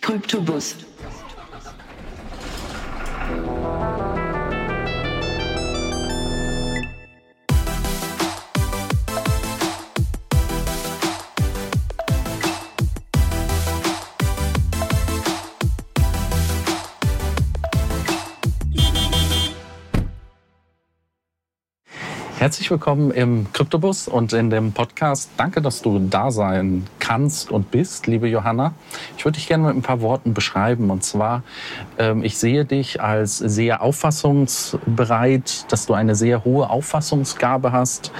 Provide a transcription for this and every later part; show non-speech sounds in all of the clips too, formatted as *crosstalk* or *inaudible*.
Kryptobus. Herzlich willkommen im Kryptobus und in dem Podcast. Danke, dass du da sein kannst und bist, liebe Johanna. Ich würde dich gerne mit ein paar Worten beschreiben. Und zwar, ähm, ich sehe dich als sehr auffassungsbereit, dass du eine sehr hohe Auffassungsgabe hast,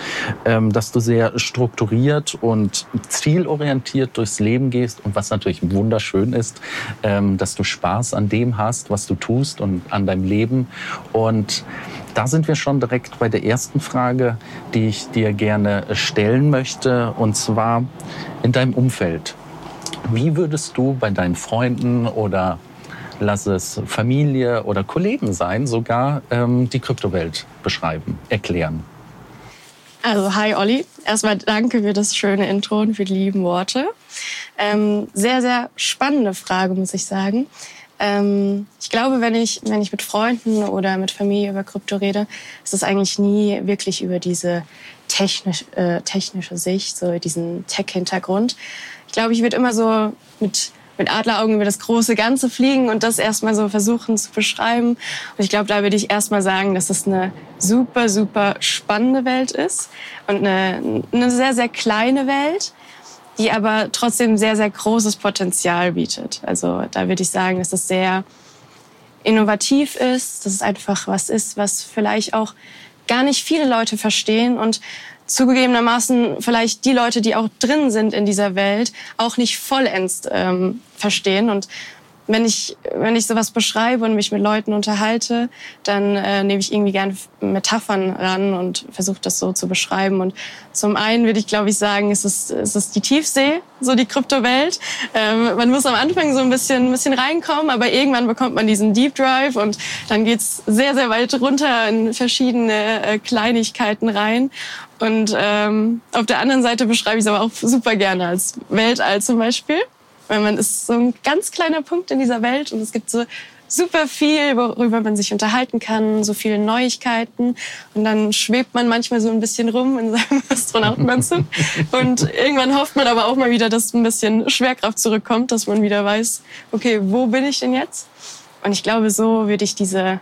ähm, dass du sehr strukturiert und zielorientiert durchs Leben gehst. Und was natürlich wunderschön ist, ähm, dass du Spaß an dem hast, was du tust und an deinem Leben. Und da sind wir schon direkt bei der ersten Frage, die ich dir gerne stellen möchte, und zwar in deinem Umfeld. Wie würdest du bei deinen Freunden oder lass es Familie oder Kollegen sein, sogar ähm, die Kryptowelt beschreiben, erklären? Also, hi Olli. Erstmal danke für das schöne Intro und für die lieben Worte. Ähm, sehr, sehr spannende Frage, muss ich sagen. Ähm, ich glaube, wenn ich, wenn ich mit Freunden oder mit Familie über Krypto rede, ist es eigentlich nie wirklich über diese technisch, äh, technische Sicht, so diesen Tech-Hintergrund. Ich glaube, ich würde immer so mit mit Adleraugen über das große Ganze fliegen und das erstmal so versuchen zu beschreiben. Und ich glaube, da würde ich erstmal sagen, dass es eine super, super spannende Welt ist und eine, eine sehr, sehr kleine Welt, die aber trotzdem sehr, sehr großes Potenzial bietet. Also da würde ich sagen, dass es sehr innovativ ist, dass es einfach was ist, was vielleicht auch gar nicht viele Leute verstehen und zugegebenermaßen vielleicht die Leute, die auch drin sind in dieser Welt, auch nicht vollends ähm, verstehen. Und wenn ich, wenn ich sowas beschreibe und mich mit Leuten unterhalte, dann äh, nehme ich irgendwie gern Metaphern ran und versuche das so zu beschreiben. Und zum einen würde ich, glaube ich, sagen, es ist, es ist die Tiefsee, so die Kryptowelt. Ähm, man muss am Anfang so ein bisschen, ein bisschen reinkommen, aber irgendwann bekommt man diesen Deep Drive und dann geht's sehr, sehr weit runter in verschiedene äh, Kleinigkeiten rein. Und ähm, auf der anderen Seite beschreibe ich es aber auch super gerne als Weltall zum Beispiel weil man ist so ein ganz kleiner Punkt in dieser Welt und es gibt so super viel, worüber man sich unterhalten kann, so viele Neuigkeiten. Und dann schwebt man manchmal so ein bisschen rum in seinem *laughs* Astronautenanzug. und irgendwann hofft man aber auch mal wieder, dass ein bisschen Schwerkraft zurückkommt, dass man wieder weiß, okay, wo bin ich denn jetzt? Und ich glaube, so würde ich diese,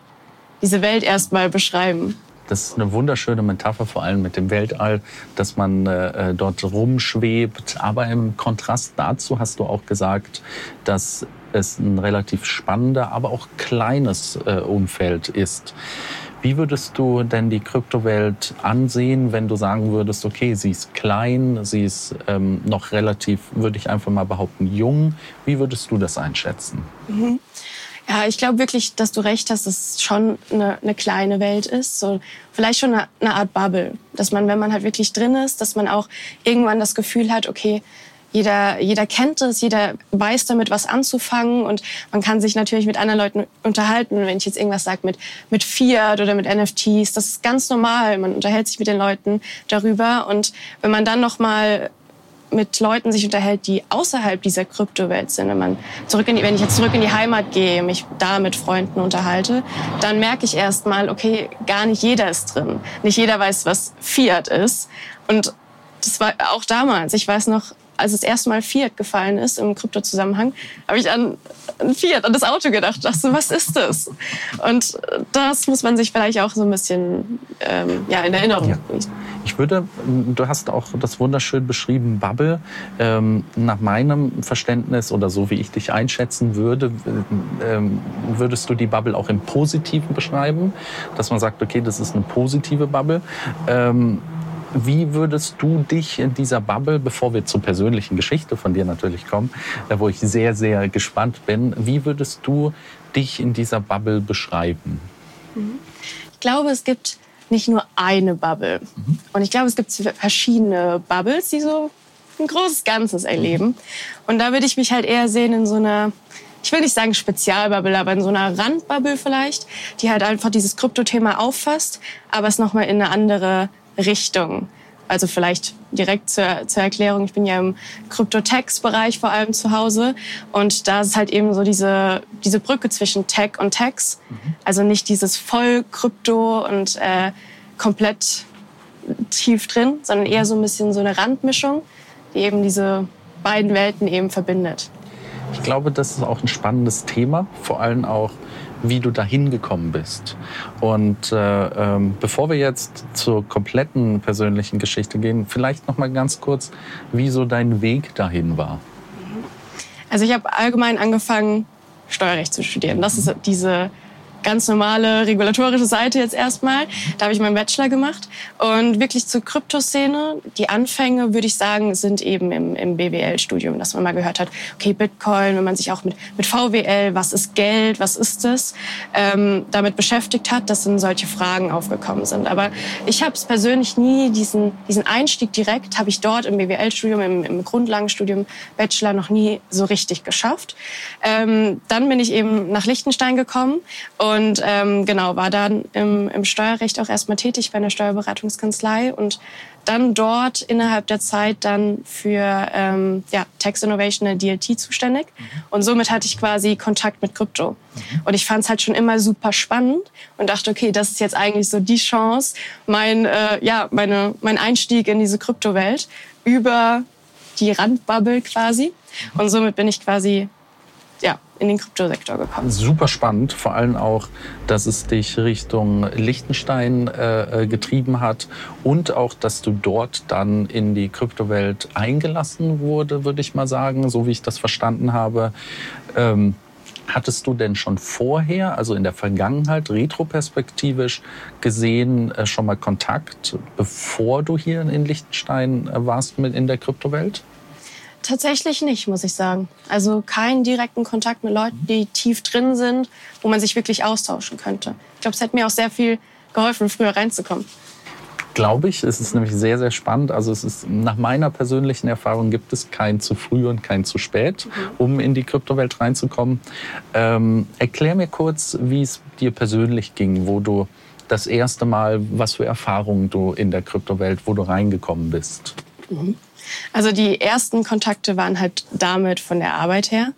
diese Welt erstmal beschreiben. Das ist eine wunderschöne Metapher, vor allem mit dem Weltall, dass man äh, dort rumschwebt. Aber im Kontrast dazu hast du auch gesagt, dass es ein relativ spannender, aber auch kleines äh, Umfeld ist. Wie würdest du denn die Kryptowelt ansehen, wenn du sagen würdest, okay, sie ist klein, sie ist ähm, noch relativ, würde ich einfach mal behaupten, jung. Wie würdest du das einschätzen? Mhm. Ja, ich glaube wirklich, dass du recht hast, dass es schon eine, eine kleine Welt ist. So, vielleicht schon eine, eine Art Bubble. Dass man, wenn man halt wirklich drin ist, dass man auch irgendwann das Gefühl hat, okay, jeder, jeder kennt es, jeder weiß damit, was anzufangen und man kann sich natürlich mit anderen Leuten unterhalten. Wenn ich jetzt irgendwas sage mit, mit Fiat oder mit NFTs, das ist ganz normal. Man unterhält sich mit den Leuten darüber und wenn man dann noch mal mit Leuten sich unterhält, die außerhalb dieser Kryptowelt sind, wenn, man zurück in die, wenn ich jetzt zurück in die Heimat gehe, mich da mit Freunden unterhalte, dann merke ich erstmal, okay, gar nicht jeder ist drin. Nicht jeder weiß, was Fiat ist. Und das war auch damals. Ich weiß noch, als das erste Mal Fiat gefallen ist im Krypto-Zusammenhang, habe ich an Fiat, an das Auto gedacht. Dachte so, was ist das? Und das muss man sich vielleicht auch so ein bisschen ähm, ja, in Erinnerung ja. Ich würde, du hast auch das wunderschön beschrieben, Bubble. Ähm, nach meinem Verständnis oder so wie ich dich einschätzen würde, ähm, würdest du die Bubble auch im Positiven beschreiben, dass man sagt, okay, das ist eine positive Bubble. Ähm, wie würdest du dich in dieser Bubble, bevor wir zur persönlichen Geschichte von dir natürlich kommen, äh, wo ich sehr, sehr gespannt bin, wie würdest du dich in dieser Bubble beschreiben? Ich glaube, es gibt nicht nur eine Bubble. Mhm. Und ich glaube, es gibt verschiedene Bubbles, die so ein großes Ganzes erleben. Mhm. Und da würde ich mich halt eher sehen in so einer, ich will nicht sagen Spezialbubble, aber in so einer Randbubble vielleicht, die halt einfach dieses Kryptothema auffasst, aber es nochmal in eine andere Richtung Also vielleicht direkt zur, zur Erklärung, ich bin ja im Krypto-Tex-Bereich vor allem zu Hause und da ist halt eben so diese, diese Brücke zwischen Tech und Tex. Mhm. Also nicht dieses voll Krypto und äh, komplett tief drin, sondern eher so ein bisschen so eine Randmischung, die eben diese beiden Welten eben verbindet. Ich glaube, das ist auch ein spannendes Thema, vor allem auch wie du dahin gekommen bist. Und äh, ähm, bevor wir jetzt zur kompletten persönlichen Geschichte gehen, vielleicht noch mal ganz kurz, wie so dein Weg dahin war. Also ich habe allgemein angefangen, Steuerrecht zu studieren. Das ist diese ganz normale regulatorische Seite jetzt erstmal. Da habe ich meinen Bachelor gemacht. Und wirklich zur Kryptoszene, die Anfänge, würde ich sagen, sind eben im, im BWL-Studium, dass man mal gehört hat, okay, Bitcoin, wenn man sich auch mit, mit VWL, was ist Geld, was ist es, ähm, damit beschäftigt hat, dass dann solche Fragen aufgekommen sind. Aber ich habe es persönlich nie, diesen, diesen Einstieg direkt, habe ich dort im BWL-Studium, im, im Grundlagenstudium, Bachelor noch nie so richtig geschafft. Ähm, dann bin ich eben nach Liechtenstein gekommen und und ähm, genau, war dann im, im Steuerrecht auch erstmal tätig bei einer Steuerberatungskanzlei und dann dort innerhalb der Zeit dann für ähm, ja, Tax Innovation der DLT zuständig. Mhm. Und somit hatte ich quasi Kontakt mit Krypto. Mhm. Und ich fand es halt schon immer super spannend und dachte, okay, das ist jetzt eigentlich so die Chance, mein, äh, ja, meine, mein Einstieg in diese Kryptowelt über die Randbubble quasi. Mhm. Und somit bin ich quasi in den Kryptosektor gekommen. Super spannend, vor allem auch, dass es dich Richtung Liechtenstein äh, äh, getrieben hat und auch, dass du dort dann in die Kryptowelt eingelassen wurde, würde ich mal sagen, so wie ich das verstanden habe. Ähm, Hattest du denn schon vorher, also in der Vergangenheit, retroperspektivisch gesehen, äh, schon mal Kontakt, bevor du hier in Liechtenstein äh, warst mit in der Kryptowelt? Tatsächlich nicht, muss ich sagen. Also keinen direkten Kontakt mit Leuten, die tief drin sind, wo man sich wirklich austauschen könnte. Ich glaube, es hätte mir auch sehr viel geholfen, früher reinzukommen. Glaube ich. Es ist nämlich sehr, sehr spannend. Also es ist nach meiner persönlichen Erfahrung gibt es kein zu früh und kein zu spät, mhm. um in die Kryptowelt reinzukommen. Ähm, erklär mir kurz, wie es dir persönlich ging, wo du das erste Mal, was für Erfahrungen du in der Kryptowelt, wo du reingekommen bist. Mhm. Also die ersten Kontakte waren halt damit von der Arbeit her.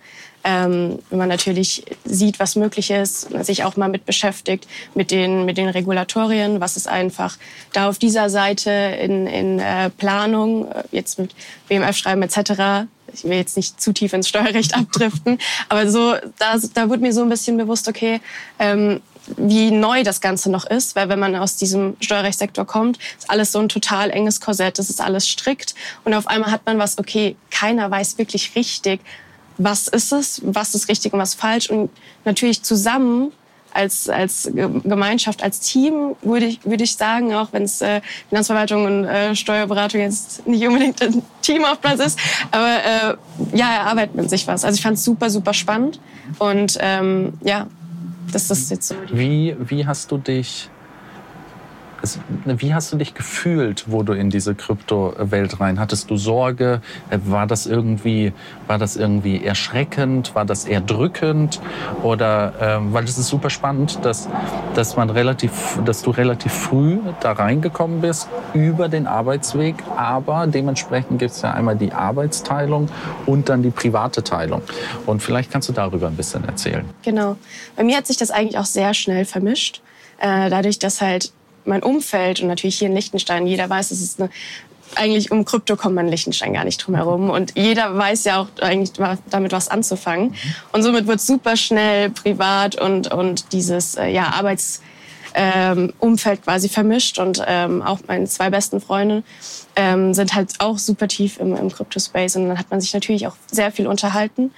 Ähm, wenn man natürlich sieht, was möglich ist, sich auch mal mit beschäftigt, mit den, mit den Regulatorien, was ist einfach da auf dieser Seite in, in äh, Planung, äh, jetzt mit BMF-Schreiben etc., ich will jetzt nicht zu tief ins Steuerrecht *laughs* abdriften, aber so, da, da wurde mir so ein bisschen bewusst, okay, ähm, wie neu das Ganze noch ist, weil wenn man aus diesem Steuerrechtssektor kommt, ist alles so ein total enges Korsett, das ist alles strikt und auf einmal hat man was, okay, keiner weiß wirklich richtig, was ist es, was ist richtig und was falsch und natürlich zusammen als, als Gemeinschaft, als Team, würde ich, würde ich sagen, auch wenn es äh, Finanzverwaltung und äh, Steuerberatung jetzt nicht unbedingt ein Team auf Platz ist, aber äh, ja, erarbeitet man sich was. Also ich fand es super, super spannend und ähm, ja, das ist jetzt so. Wie, wie hast du dich wie hast du dich gefühlt, wo du in diese Kryptowelt rein? Hattest du Sorge? War das irgendwie, war das irgendwie erschreckend? War das eher drückend? Oder ähm, weil es ist super spannend, dass, dass man relativ, dass du relativ früh da reingekommen bist über den Arbeitsweg, aber dementsprechend gibt es ja einmal die Arbeitsteilung und dann die private Teilung. Und vielleicht kannst du darüber ein bisschen erzählen. Genau. Bei mir hat sich das eigentlich auch sehr schnell vermischt. Äh, dadurch, dass halt mein Umfeld und natürlich hier in Liechtenstein, jeder weiß, es ist eine eigentlich um Krypto kommt man in Liechtenstein gar nicht drum herum. Und jeder weiß ja auch eigentlich damit was anzufangen. Und somit wird super schnell privat und, und dieses äh, ja, Arbeitsumfeld ähm, quasi vermischt. Und ähm, auch meine zwei besten Freunde ähm, sind halt auch super tief im, Crypto-Space. Und dann hat man sich natürlich auch sehr viel unterhalten.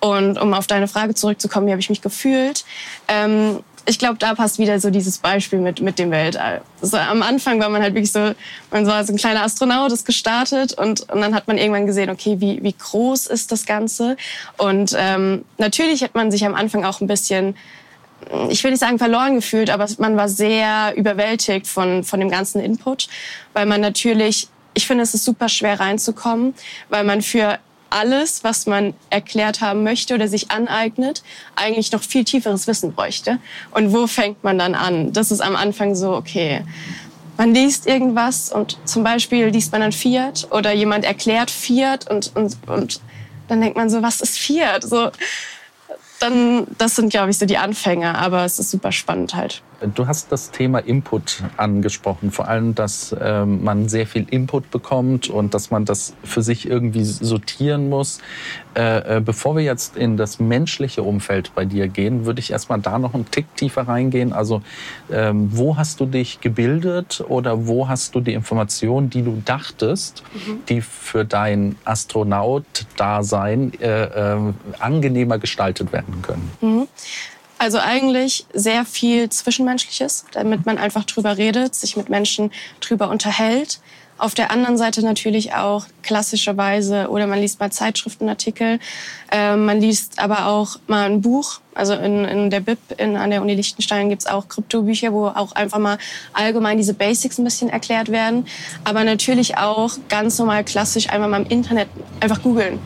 Und um auf deine Frage zurückzukommen, wie habe ich mich gefühlt? Ähm, ich glaube, da passt wieder so dieses Beispiel mit, mit dem Weltall. Also am Anfang war man halt wirklich so, man war so ein kleiner Astronaut, ist gestartet und, und dann hat man irgendwann gesehen, okay, wie, wie groß ist das Ganze? Und ähm, natürlich hat man sich am Anfang auch ein bisschen, ich will nicht sagen verloren gefühlt, aber man war sehr überwältigt von, von dem ganzen Input, weil man natürlich, ich finde, es ist super schwer reinzukommen, weil man für alles, was man erklärt haben möchte oder sich aneignet, eigentlich noch viel tieferes Wissen bräuchte. Und wo fängt man dann an? Das ist am Anfang so, okay, man liest irgendwas und zum Beispiel liest man dann Fiat oder jemand erklärt Fiat und, und, und dann denkt man so, was ist Fiat? So, dann, das sind, glaube ich, so die Anfänge, aber es ist super spannend halt. Du hast das Thema Input angesprochen, vor allem, dass ähm, man sehr viel Input bekommt und dass man das für sich irgendwie sortieren muss. Äh, äh, bevor wir jetzt in das menschliche Umfeld bei dir gehen, würde ich erstmal da noch einen Tick tiefer reingehen. Also ähm, wo hast du dich gebildet oder wo hast du die Informationen, die du dachtest, mhm. die für dein Astronaut-Dasein äh, äh, angenehmer gestaltet werden können? Mhm. Also eigentlich sehr viel Zwischenmenschliches, damit man einfach drüber redet, sich mit Menschen drüber unterhält. Auf der anderen Seite natürlich auch klassischerweise, oder man liest mal Zeitschriftenartikel, äh, man liest aber auch mal ein Buch. Also in, in der BIP in, an der Uni Liechtenstein gibt's auch Kryptobücher, wo auch einfach mal allgemein diese Basics ein bisschen erklärt werden. Aber natürlich auch ganz normal klassisch einfach mal im Internet einfach googeln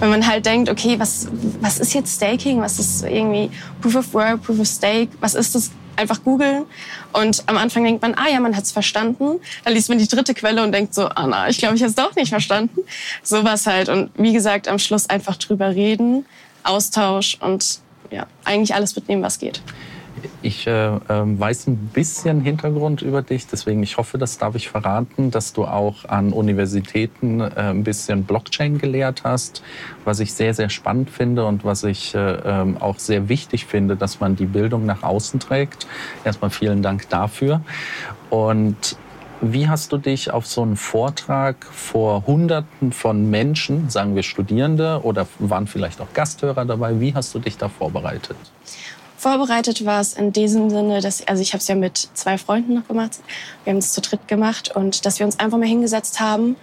wenn man halt denkt, okay, was, was ist jetzt Staking? Was ist irgendwie Proof of Work, Proof of Stake? Was ist das? Einfach googeln. Und am Anfang denkt man, ah ja, man hat es verstanden. Dann liest man die dritte Quelle und denkt so, ah na, ich glaube, ich habe es doch nicht verstanden. Sowas halt. Und wie gesagt, am Schluss einfach drüber reden, Austausch und ja, eigentlich alles mitnehmen, was geht. Ich äh, äh, weiß ein bisschen Hintergrund über dich, deswegen ich hoffe, das darf ich verraten, dass du auch an Universitäten äh, ein bisschen Blockchain gelehrt hast, was ich sehr, sehr spannend finde und was ich äh, ähm, auch sehr wichtig finde, dass man die Bildung nach außen trägt. Erstmal vielen Dank dafür. Und wie hast du dich auf so einen Vortrag vor Hunderten von Menschen, sagen wir Studierende oder waren vielleicht auch Gasthörer dabei, wie hast du dich da vorbereitet? Vorbereitet war es in diesem Sinne, dass, also ich habe es ja mit zwei Freunden noch gemacht. Wir haben es zu dritt gemacht und dass wir uns einfach mal hingesetzt haben.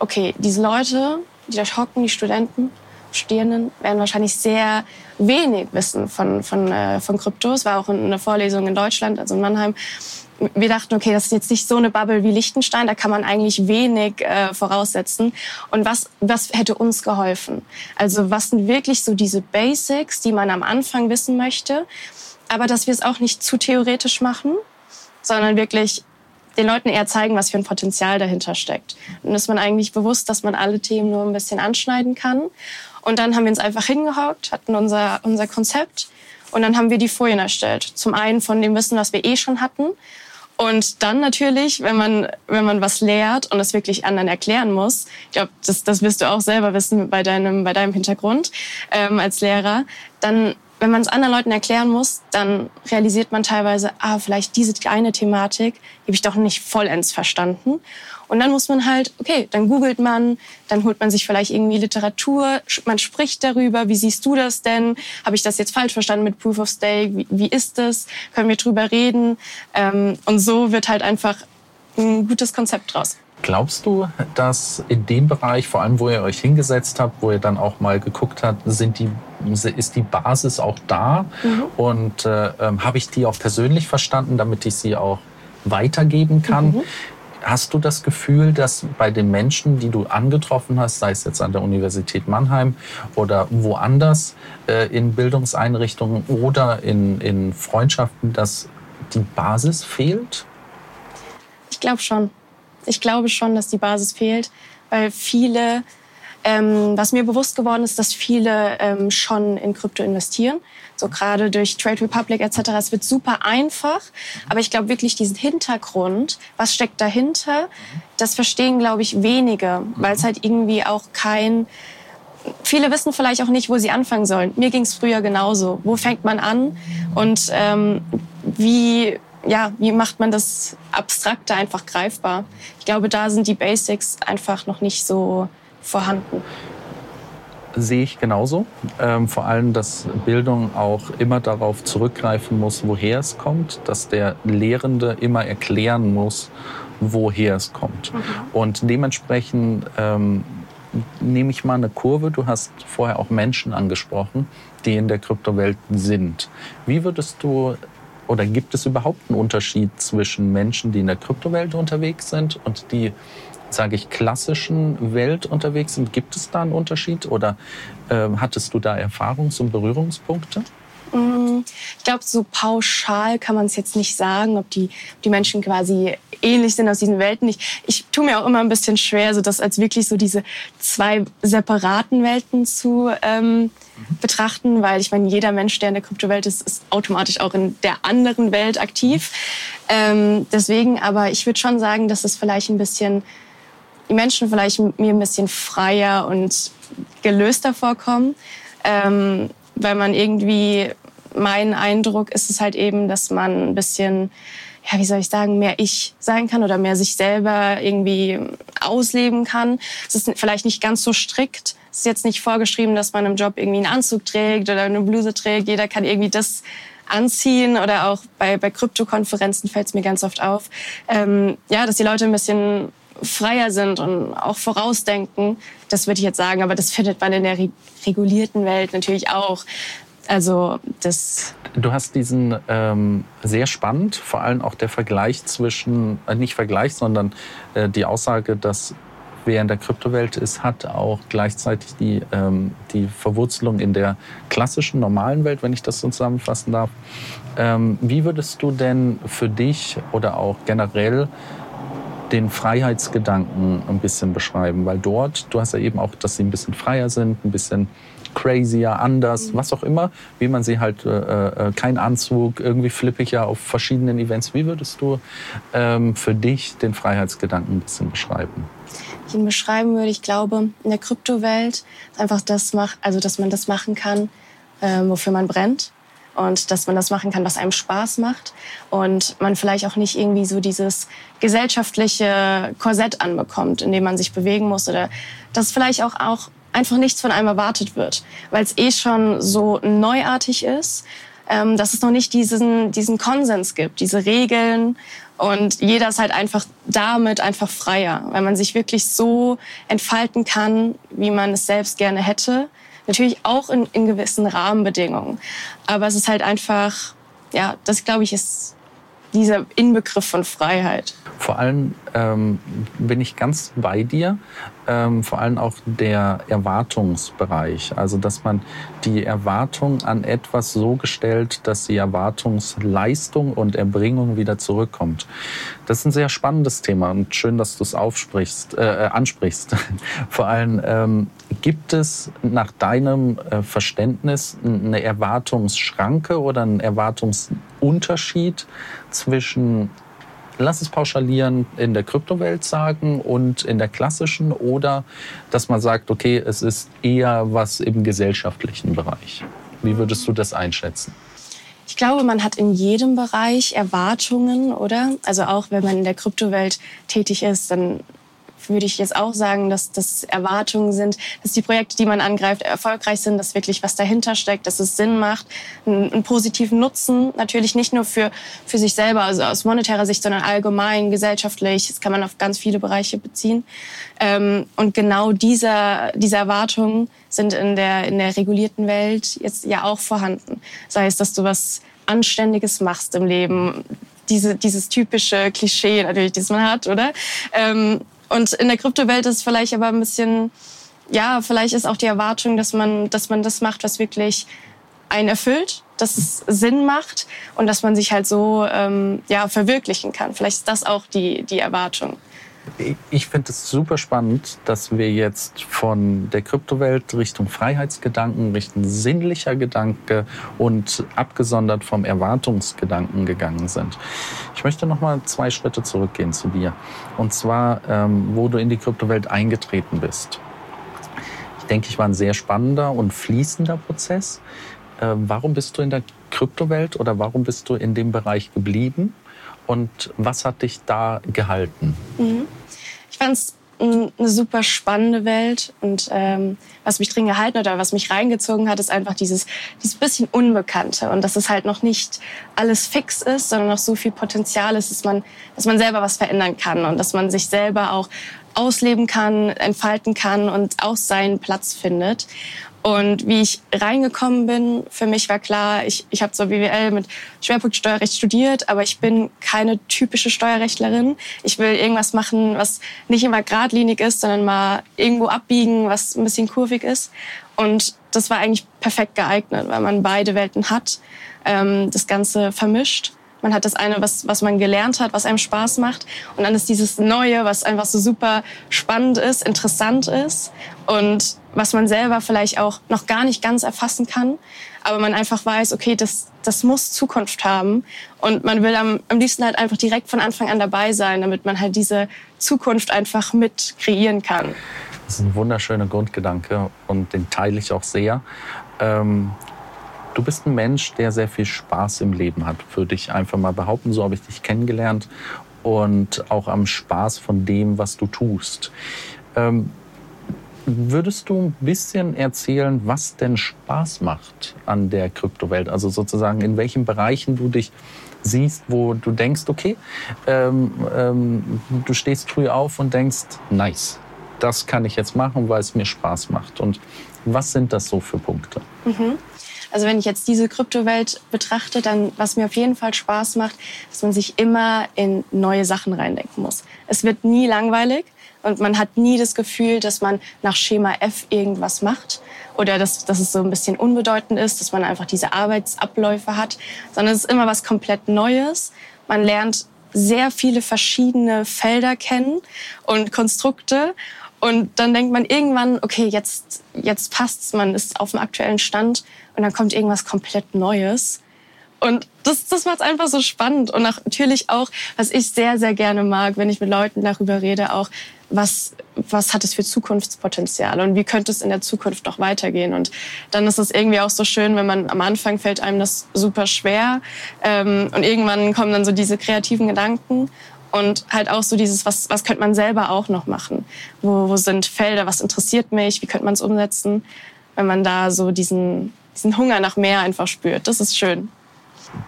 Okay, diese Leute, die da hocken, die Studenten, Studierenden, werden wahrscheinlich sehr wenig wissen von, von, äh, von Kryptos. War auch in einer Vorlesung in Deutschland, also in Mannheim wir dachten, okay, das ist jetzt nicht so eine Bubble wie Liechtenstein, da kann man eigentlich wenig äh, voraussetzen. Und was, was hätte uns geholfen? Also was sind wirklich so diese Basics, die man am Anfang wissen möchte, aber dass wir es auch nicht zu theoretisch machen, sondern wirklich den Leuten eher zeigen, was für ein Potenzial dahinter steckt. Und ist man eigentlich bewusst, dass man alle Themen nur ein bisschen anschneiden kann. Und dann haben wir uns einfach hingehockt, hatten unser, unser Konzept und dann haben wir die Folien erstellt. Zum einen von dem Wissen, was wir eh schon hatten, und dann natürlich, wenn man, wenn man was lehrt und es wirklich anderen erklären muss, ich glaube, das, das wirst du auch selber wissen bei deinem, bei deinem Hintergrund ähm, als Lehrer, dann wenn man es anderen Leuten erklären muss, dann realisiert man teilweise, ah, vielleicht diese eine Thematik, die habe ich doch nicht vollends verstanden. Und dann muss man halt, okay, dann googelt man, dann holt man sich vielleicht irgendwie Literatur, man spricht darüber, wie siehst du das denn? Habe ich das jetzt falsch verstanden mit Proof of Stake? Wie, wie ist das? Können wir drüber reden? Ähm, und so wird halt einfach ein gutes Konzept draus. Glaubst du, dass in dem Bereich, vor allem wo ihr euch hingesetzt habt, wo ihr dann auch mal geguckt habt, sind die, ist die Basis auch da? Mhm. Und äh, ähm, habe ich die auch persönlich verstanden, damit ich sie auch weitergeben kann? Mhm. Hast du das Gefühl, dass bei den Menschen, die du angetroffen hast, sei es jetzt an der Universität Mannheim oder woanders äh, in Bildungseinrichtungen oder in, in Freundschaften, dass die Basis fehlt? Ich glaube schon. Ich glaube schon, dass die Basis fehlt, weil viele ähm, was mir bewusst geworden ist, dass viele ähm, schon in Krypto investieren. So gerade durch Trade Republic etc. Es wird super einfach. Aber ich glaube wirklich diesen Hintergrund, was steckt dahinter, das verstehen, glaube ich, wenige, weil es halt irgendwie auch kein Viele wissen vielleicht auch nicht, wo sie anfangen sollen. Mir ging es früher genauso. Wo fängt man an und ähm, wie ja, wie macht man das Abstrakte einfach greifbar? Ich glaube, da sind die Basics einfach noch nicht so vorhanden. Sehe ich genauso. Ähm, vor allem, dass Bildung auch immer darauf zurückgreifen muss, woher es kommt, dass der Lehrende immer erklären muss, woher es kommt. Mhm. Und dementsprechend ähm, nehme ich mal eine Kurve. Du hast vorher auch Menschen angesprochen, die in der Kryptowelt sind. Wie würdest du oder gibt es überhaupt einen Unterschied zwischen Menschen, die in der Kryptowelt unterwegs sind und die sage ich, klassischen Welt unterwegs sind? Gibt es da einen Unterschied oder äh, hattest du da Erfahrungs- und Berührungspunkte? Mm, ich glaube, so pauschal kann man es jetzt nicht sagen, ob die, die Menschen quasi ähnlich sind aus diesen Welten. Ich, ich tue mir auch immer ein bisschen schwer, so das als wirklich so diese zwei separaten Welten zu ähm, betrachten, weil ich meine, jeder Mensch, der in der Kryptowelt ist, ist automatisch auch in der anderen Welt aktiv. Ähm, deswegen, aber ich würde schon sagen, dass es vielleicht ein bisschen, die Menschen vielleicht mir ein bisschen freier und gelöster vorkommen. Ähm, weil man irgendwie, mein Eindruck ist es halt eben, dass man ein bisschen, ja, wie soll ich sagen, mehr ich sein kann oder mehr sich selber irgendwie ausleben kann. Es ist vielleicht nicht ganz so strikt. Es ist jetzt nicht vorgeschrieben, dass man im Job irgendwie einen Anzug trägt oder eine Bluse trägt. Jeder kann irgendwie das anziehen oder auch bei, bei Krypto-Konferenzen fällt es mir ganz oft auf, ähm, ja, dass die Leute ein bisschen freier sind und auch vorausdenken. Das würde ich jetzt sagen, aber das findet man in der regulierten Welt natürlich auch. Also das. Du hast diesen ähm, sehr spannend, vor allem auch der Vergleich zwischen, äh, nicht Vergleich, sondern äh, die Aussage, dass wer in der Kryptowelt ist, hat auch gleichzeitig die, ähm, die Verwurzelung in der klassischen, normalen Welt, wenn ich das so zusammenfassen darf. Ähm, wie würdest du denn für dich oder auch generell den Freiheitsgedanken ein bisschen beschreiben, weil dort, du hast ja eben auch, dass sie ein bisschen freier sind, ein bisschen crazier, anders, mhm. was auch immer, wie man sie halt, äh, äh, kein Anzug, irgendwie flippig auf verschiedenen Events. Wie würdest du ähm, für dich den Freiheitsgedanken ein bisschen beschreiben? Ich ihn beschreiben würde, ich glaube, in der Kryptowelt einfach das macht, also dass man das machen kann, äh, wofür man brennt und dass man das machen kann, was einem Spaß macht und man vielleicht auch nicht irgendwie so dieses gesellschaftliche Korsett anbekommt, in dem man sich bewegen muss oder dass vielleicht auch, auch einfach nichts von einem erwartet wird, weil es eh schon so neuartig ist, ähm, dass es noch nicht diesen, diesen Konsens gibt, diese Regeln und jeder ist halt einfach damit einfach freier, weil man sich wirklich so entfalten kann, wie man es selbst gerne hätte Natürlich auch in, in gewissen Rahmenbedingungen. Aber es ist halt einfach, ja, das glaube ich ist dieser Inbegriff von Freiheit. Vor allem ähm, bin ich ganz bei dir, ähm, vor allem auch der Erwartungsbereich. Also, dass man die Erwartung an etwas so gestellt, dass die Erwartungsleistung und Erbringung wieder zurückkommt. Das ist ein sehr spannendes Thema und schön, dass du es aufsprichst, äh, äh ansprichst. *laughs* vor allem ähm, gibt es nach deinem äh, Verständnis eine Erwartungsschranke oder einen Erwartungsunterschied zwischen lass es pauschalieren, in der Kryptowelt sagen und in der klassischen oder dass man sagt, okay, es ist eher was im gesellschaftlichen Bereich. Wie würdest du das einschätzen? Ich glaube, man hat in jedem Bereich Erwartungen, oder? Also auch wenn man in der Kryptowelt tätig ist, dann würde ich jetzt auch sagen, dass das Erwartungen sind, dass die Projekte, die man angreift, erfolgreich sind, dass wirklich was dahinter steckt, dass es Sinn macht, einen, einen positiven Nutzen, natürlich nicht nur für, für sich selber, also aus monetärer Sicht, sondern allgemein, gesellschaftlich, das kann man auf ganz viele Bereiche beziehen. Ähm, und genau dieser, diese Erwartungen sind in der, in der regulierten Welt jetzt ja auch vorhanden. Sei es, dass du was Anständiges machst im Leben, diese, dieses typische Klischee natürlich, das man hat, oder? Ähm, und in der Kryptowelt ist vielleicht aber ein bisschen, ja, vielleicht ist auch die Erwartung, dass man, dass man das macht, was wirklich einen erfüllt, dass es Sinn macht und dass man sich halt so ähm, ja, verwirklichen kann. Vielleicht ist das auch die, die Erwartung ich finde es super spannend, dass wir jetzt von der Kryptowelt Richtung Freiheitsgedanken, Richtung sinnlicher Gedanke und abgesondert vom Erwartungsgedanken gegangen sind. Ich möchte noch mal zwei Schritte zurückgehen zu dir. Und zwar, ähm, wo du in die Kryptowelt eingetreten bist. Ich denke, ich war ein sehr spannender und fließender Prozess. Äh, warum bist du in der Kryptowelt oder warum bist du in dem Bereich geblieben? Und was hat dich da gehalten? Mhm. Ich fand es eine super spannende Welt und ähm, was mich drin gehalten oder was mich reingezogen hat, ist einfach dieses, dieses bisschen Unbekannte und dass es halt noch nicht alles fix ist, sondern noch so viel Potenzial ist, dass man, dass man selber was verändern kann und dass man sich selber auch ausleben kann, entfalten kann und auch seinen Platz findet. Und wie ich reingekommen bin, für mich war klar, ich, ich habe so BWL mit Schwerpunkt Steuerrecht studiert, aber ich bin keine typische Steuerrechtlerin. Ich will irgendwas machen, was nicht immer geradlinig ist, sondern mal irgendwo abbiegen, was ein bisschen kurvig ist. Und das war eigentlich perfekt geeignet, weil man beide Welten hat, ähm, das Ganze vermischt. Man hat das eine, was, was man gelernt hat, was einem Spaß macht. Und dann ist dieses Neue, was einfach so super spannend ist, interessant ist und was man selber vielleicht auch noch gar nicht ganz erfassen kann. Aber man einfach weiß, okay, das, das muss Zukunft haben. Und man will am, am liebsten halt einfach direkt von Anfang an dabei sein, damit man halt diese Zukunft einfach mit kreieren kann. Das ist ein wunderschöner Grundgedanke und den teile ich auch sehr. Ähm, du bist ein Mensch, der sehr viel Spaß im Leben hat, würde ich einfach mal behaupten. So habe ich dich kennengelernt und auch am Spaß von dem, was du tust. Ähm, würdest du ein bisschen erzählen, was denn Spaß macht an der Kryptowelt? Also sozusagen in welchen Bereichen du dich siehst, wo du denkst, okay, ähm, ähm, du stehst früh auf und denkst, nice, das kann ich jetzt machen, weil es mir Spaß macht. Und was sind das so für Punkte? Mhm. Also wenn ich jetzt diese Kryptowelt betrachte, dann was mir auf jeden Fall Spaß macht, dass man sich immer in neue Sachen reindenken muss. Es wird nie langweilig und man hat nie das Gefühl, dass man nach Schema F irgendwas macht oder dass, dass es so ein bisschen unbedeutend ist, dass man einfach diese Arbeitsabläufe hat, sondern es ist immer was komplett Neues. Man lernt sehr viele verschiedene Felder kennen und Konstrukte und dann denkt man irgendwann, okay, jetzt, jetzt passt's, man ist auf dem aktuellen Stand und dann kommt irgendwas komplett Neues. Und das, das macht es einfach so spannend. Und natürlich auch, was ich sehr, sehr gerne mag, wenn ich mit Leuten darüber rede, auch, was, was hat es für Zukunftspotenzial und wie könnte es in der Zukunft noch weitergehen. Und dann ist es irgendwie auch so schön, wenn man am Anfang fällt einem das super schwer ähm, und irgendwann kommen dann so diese kreativen Gedanken und halt auch so dieses, was, was könnte man selber auch noch machen? Wo, wo sind Felder, was interessiert mich, wie könnte man es umsetzen, wenn man da so diesen, diesen Hunger nach mehr einfach spürt. Das ist schön.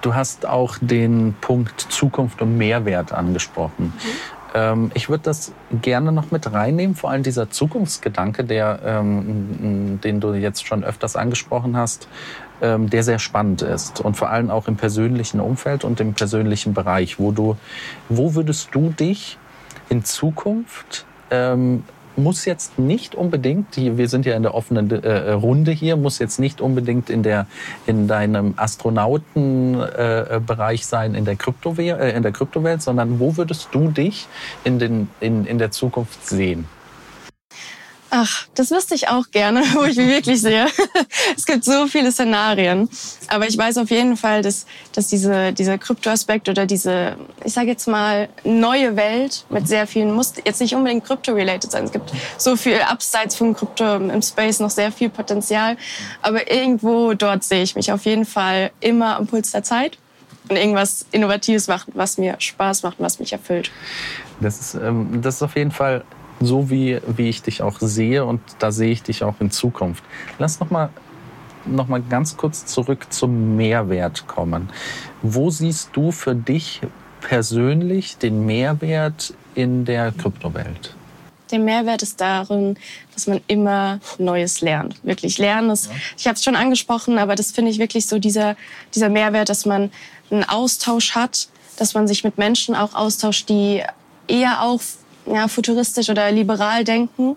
Du hast auch den Punkt Zukunft und Mehrwert angesprochen. Mhm. Ähm, ich würde das gerne noch mit reinnehmen, vor allem dieser Zukunftsgedanke, der, ähm, den du jetzt schon öfters angesprochen hast, ähm, der sehr spannend ist und vor allem auch im persönlichen Umfeld und im persönlichen Bereich, wo du, wo würdest du dich in Zukunft ähm, muss jetzt nicht unbedingt, wir sind ja in der offenen äh, Runde hier, muss jetzt nicht unbedingt in, der, in deinem Astronautenbereich äh, sein in der, Kryptowelt, äh, in der Kryptowelt, sondern wo würdest du dich in, den, in, in der Zukunft sehen? Ach, das wüsste ich auch gerne, *laughs* wo ich mich wirklich sehe. *laughs* es gibt so viele Szenarien. Aber ich weiß auf jeden Fall, dass, dass diese, dieser Kryptoaspekt oder diese, ich sage jetzt mal, neue Welt mit sehr vielen, muss jetzt nicht unbedingt Krypto-related sein. Es gibt so viel abseits von Krypto im Space noch sehr viel Potenzial. Aber irgendwo dort sehe ich mich auf jeden Fall immer am Puls der Zeit und irgendwas Innovatives machen, was mir Spaß macht und was mich erfüllt. Das ist, ähm, das ist auf jeden Fall so wie, wie ich dich auch sehe und da sehe ich dich auch in Zukunft. Lass noch mal, noch mal ganz kurz zurück zum Mehrwert kommen. Wo siehst du für dich persönlich den Mehrwert in der Kryptowelt? Der Mehrwert ist darin, dass man immer Neues lernt. Wirklich lernen ist, ich habe es schon angesprochen, aber das finde ich wirklich so dieser, dieser Mehrwert, dass man einen Austausch hat, dass man sich mit Menschen auch austauscht, die eher auch ja, futuristisch oder liberal denken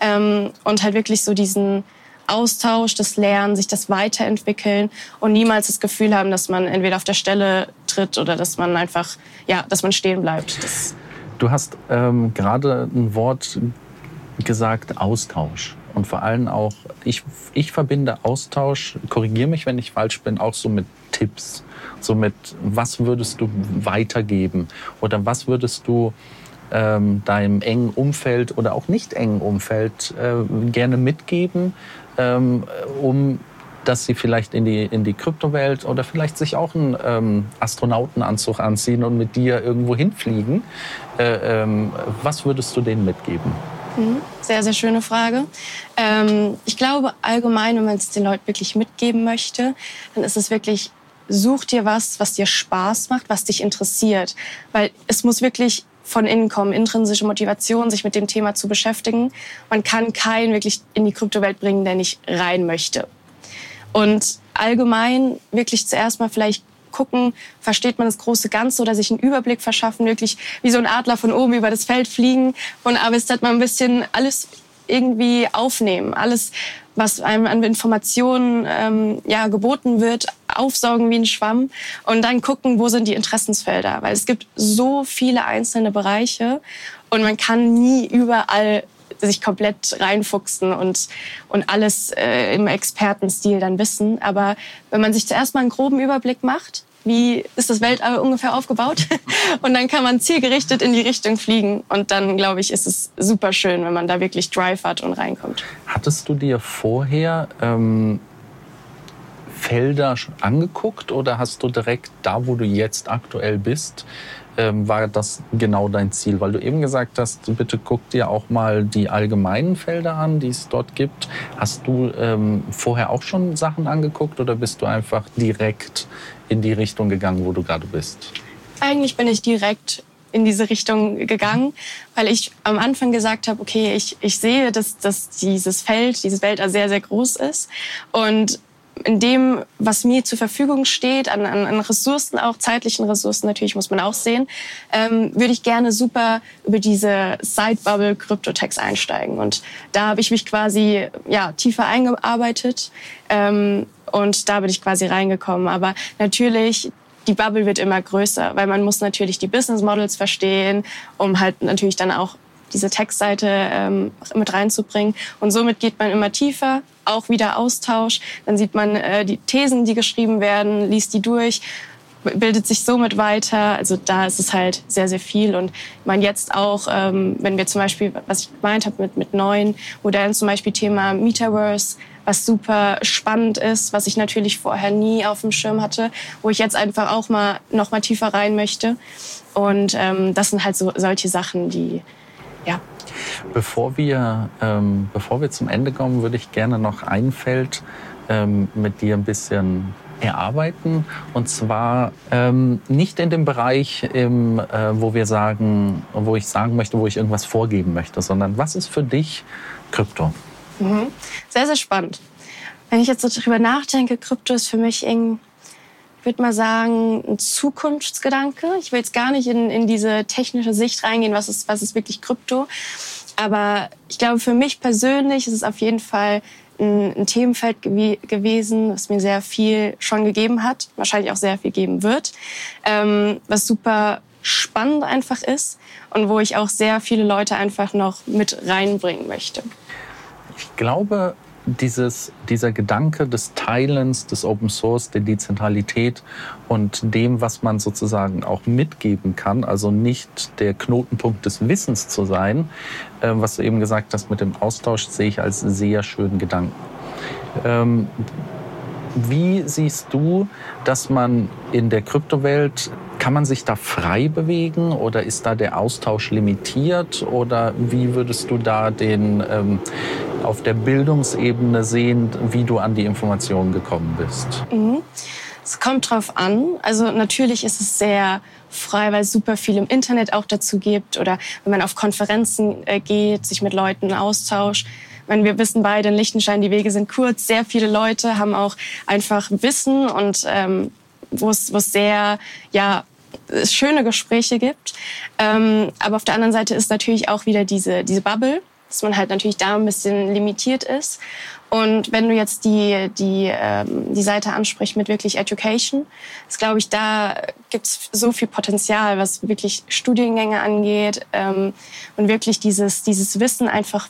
ähm, und halt wirklich so diesen Austausch, das Lernen, sich das Weiterentwickeln und niemals das Gefühl haben, dass man entweder auf der Stelle tritt oder dass man einfach, ja, dass man stehen bleibt. Das du hast ähm, gerade ein Wort gesagt, Austausch. Und vor allem auch, ich, ich verbinde Austausch, korrigiere mich, wenn ich falsch bin, auch so mit Tipps. So mit, was würdest du weitergeben? Oder was würdest du ähm, deinem engen Umfeld oder auch nicht engen Umfeld äh, gerne mitgeben, ähm, um dass sie vielleicht in die, in die Kryptowelt oder vielleicht sich auch einen ähm, Astronautenanzug anziehen und mit dir irgendwo hinfliegen. Äh, ähm, was würdest du denen mitgeben? Mhm. Sehr, sehr schöne Frage. Ähm, ich glaube allgemein, wenn man es den Leuten wirklich mitgeben möchte, dann ist es wirklich, such dir was, was dir Spaß macht, was dich interessiert. Weil es muss wirklich von innen kommen, intrinsische Motivation, sich mit dem Thema zu beschäftigen. Man kann keinen wirklich in die Kryptowelt bringen, der nicht rein möchte. Und allgemein wirklich zuerst mal vielleicht gucken, versteht man das große Ganze oder sich einen Überblick verschaffen, wirklich wie so ein Adler von oben über das Feld fliegen, von A bis Z mal ein bisschen alles irgendwie aufnehmen, alles was einem an Informationen ähm, ja, geboten wird, aufsaugen wie ein Schwamm und dann gucken, wo sind die Interessensfelder. Weil es gibt so viele einzelne Bereiche und man kann nie überall sich komplett reinfuchsen und, und alles äh, im Expertenstil dann wissen. Aber wenn man sich zuerst mal einen groben Überblick macht, wie ist das Weltall ungefähr aufgebaut? *laughs* Und dann kann man zielgerichtet in die Richtung fliegen. Und dann, glaube ich, ist es super schön, wenn man da wirklich Drive hat und reinkommt. Hattest du dir vorher ähm, Felder angeguckt oder hast du direkt da, wo du jetzt aktuell bist, war das genau dein Ziel? Weil du eben gesagt hast, bitte guck dir auch mal die allgemeinen Felder an, die es dort gibt. Hast du ähm, vorher auch schon Sachen angeguckt oder bist du einfach direkt in die Richtung gegangen, wo du gerade bist? Eigentlich bin ich direkt in diese Richtung gegangen, weil ich am Anfang gesagt habe, okay, ich, ich sehe, dass, dass dieses Feld, dieses Weltall sehr, sehr groß ist. Und in dem, was mir zur Verfügung steht, an, an, an Ressourcen, auch zeitlichen Ressourcen natürlich, muss man auch sehen, ähm, würde ich gerne super über diese Sidebubble Kryptotex einsteigen. Und da habe ich mich quasi ja, tiefer eingearbeitet ähm, und da bin ich quasi reingekommen. Aber natürlich, die Bubble wird immer größer, weil man muss natürlich die Business Models verstehen, um halt natürlich dann auch diese Textseite ähm, mit reinzubringen. Und somit geht man immer tiefer, auch wieder Austausch. Dann sieht man äh, die Thesen, die geschrieben werden, liest die durch, bildet sich somit weiter. Also da ist es halt sehr, sehr viel. Und man jetzt auch, ähm, wenn wir zum Beispiel, was ich gemeint habe mit, mit neuen Modellen, zum Beispiel Thema Metaverse, was super spannend ist, was ich natürlich vorher nie auf dem Schirm hatte, wo ich jetzt einfach auch mal noch mal tiefer rein möchte. Und ähm, das sind halt so solche Sachen, die ja. Bevor wir, ähm, bevor wir zum Ende kommen, würde ich gerne noch ein Feld ähm, mit dir ein bisschen erarbeiten. Und zwar ähm, nicht in dem Bereich, im, äh, wo wir sagen, wo ich sagen möchte, wo ich irgendwas vorgeben möchte, sondern was ist für dich Krypto? Mhm. Sehr, sehr spannend. Wenn ich jetzt so drüber nachdenke, Krypto ist für mich irgendwie würde mal sagen, ein Zukunftsgedanke. Ich will jetzt gar nicht in, in diese technische Sicht reingehen, was ist, was ist wirklich Krypto. Aber ich glaube, für mich persönlich ist es auf jeden Fall ein, ein Themenfeld gew gewesen, was mir sehr viel schon gegeben hat, wahrscheinlich auch sehr viel geben wird, ähm, was super spannend einfach ist und wo ich auch sehr viele Leute einfach noch mit reinbringen möchte. Ich glaube, dieses, dieser Gedanke des Teilens, des Open Source, der Dezentralität und dem, was man sozusagen auch mitgeben kann, also nicht der Knotenpunkt des Wissens zu sein, äh, was du eben gesagt hast mit dem Austausch, sehe ich als sehr schönen Gedanken. Ähm, wie siehst du, dass man in der Kryptowelt, kann man sich da frei bewegen oder ist da der Austausch limitiert oder wie würdest du da den ähm, auf der Bildungsebene sehen, wie du an die Informationen gekommen bist? Mhm. Es kommt drauf an. Also natürlich ist es sehr frei, weil es super viel im Internet auch dazu gibt oder wenn man auf Konferenzen äh, geht, sich mit Leuten austauscht. Meine, wir wissen beide in Liechtenstein, die Wege sind kurz. Sehr viele Leute haben auch einfach Wissen und ähm, wo es sehr ja schöne Gespräche gibt. Ähm, aber auf der anderen Seite ist natürlich auch wieder diese diese Bubble dass man halt natürlich da ein bisschen limitiert ist. Und wenn du jetzt die, die, ähm, die Seite ansprichst mit wirklich Education, ist, glaube ich, da gibt's so viel Potenzial, was wirklich Studiengänge angeht ähm, und wirklich dieses, dieses Wissen einfach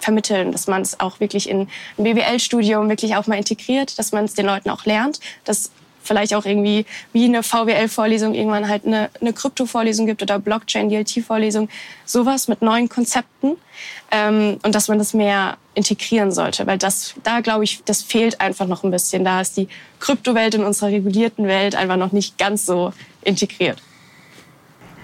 vermitteln, dass man es auch wirklich in ein BWL-Studium wirklich auch mal integriert, dass man es den Leuten auch lernt, dass vielleicht auch irgendwie wie eine VWL-Vorlesung irgendwann halt eine, eine Krypto-Vorlesung gibt oder Blockchain-DLT-Vorlesung, sowas mit neuen Konzepten ähm, und dass man das mehr integrieren sollte, weil das, da glaube ich, das fehlt einfach noch ein bisschen. Da ist die Kryptowelt in unserer regulierten Welt einfach noch nicht ganz so integriert.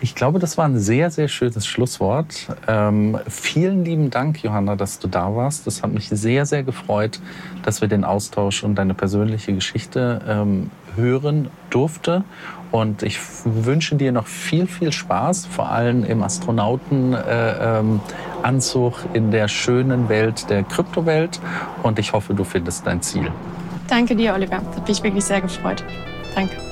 Ich glaube, das war ein sehr, sehr schönes Schlusswort. Ähm, vielen lieben Dank, Johanna, dass du da warst. Das hat mich sehr, sehr gefreut, dass wir den Austausch und deine persönliche Geschichte ähm, hören durfte. Und ich wünsche dir noch viel, viel Spaß, vor allem im Astronautenanzug äh, ähm, in der schönen Welt der Kryptowelt. Und ich hoffe, du findest dein Ziel. Danke dir, Oliver. Hat mich wirklich sehr gefreut. Danke.